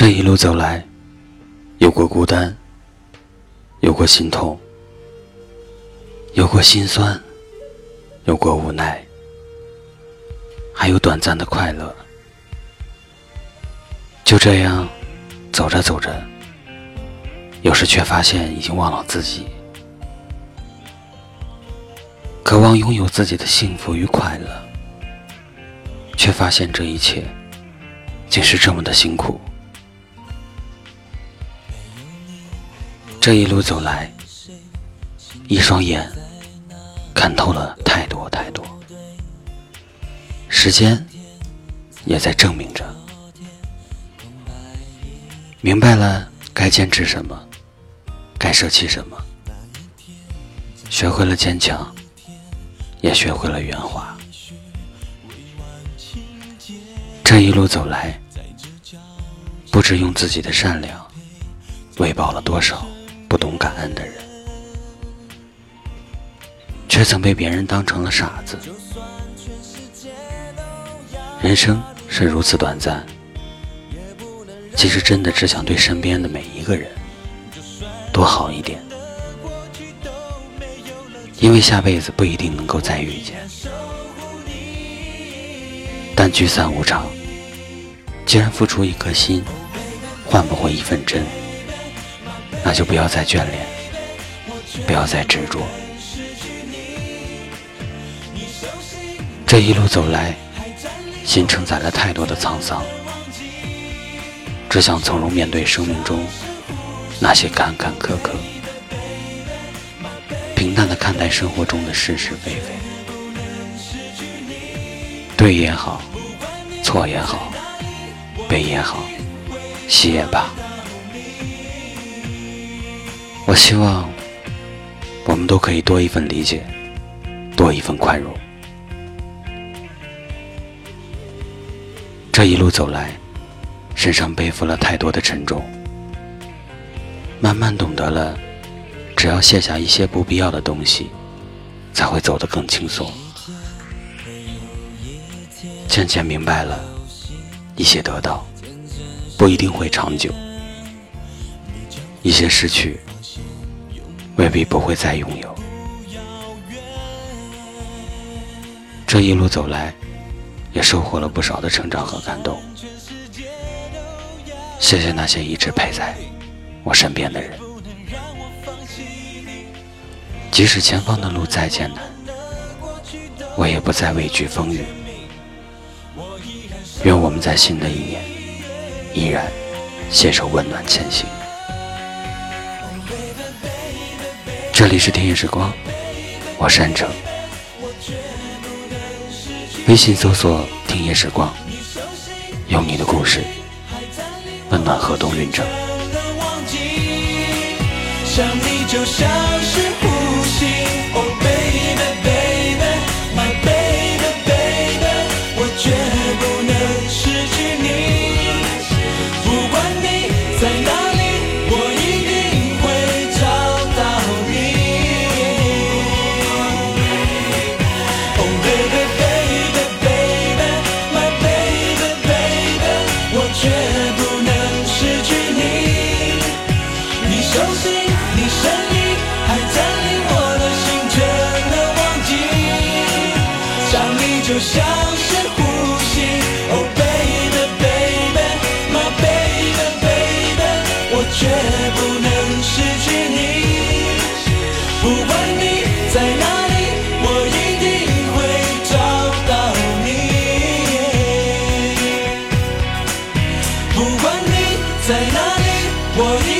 这一路走来，有过孤单，有过心痛，有过心酸，有过无奈，还有短暂的快乐。就这样走着走着，有时却发现已经忘了自己，渴望拥有自己的幸福与快乐，却发现这一切竟是这么的辛苦。这一路走来，一双眼看透了太多太多，时间也在证明着，明白了该坚持什么，该舍弃什么，学会了坚强，也学会了圆滑。这一路走来，不知用自己的善良喂饱了多少。懂感恩的人，却曾被别人当成了傻子。人生是如此短暂，其实真的只想对身边的每一个人多好一点，因为下辈子不一定能够再遇见。但聚散无常，既然付出一颗心，换不回一份真。那就不要再眷恋，不要再执着。这一路走来，心承载了太多的沧桑，只想从容面对生命中那些坎坎坷坷，平淡的看待生活中的是是非非。对也好，错也好，悲也好，喜也罢。我希望我们都可以多一份理解，多一份宽容。这一路走来，身上背负了太多的沉重，慢慢懂得了，只要卸下一些不必要的东西，才会走得更轻松。渐渐明白了，一些得到不一定会长久，一些失去。未必不会再拥有。这一路走来，也收获了不少的成长和感动。谢谢那些一直陪在我身边的人，即使前方的路再艰难，我也不再畏惧风雨。愿我们在新的一年，依然携手温暖前行。这里是听夜时光，我是安城。微信搜索“听夜时光”，有你的故事，温暖河东运城。就像是呼吸像是呼吸 oh baby baby my baby baby 我绝不能失去你不管你在哪里我一定会找到你。不管你在哪里我一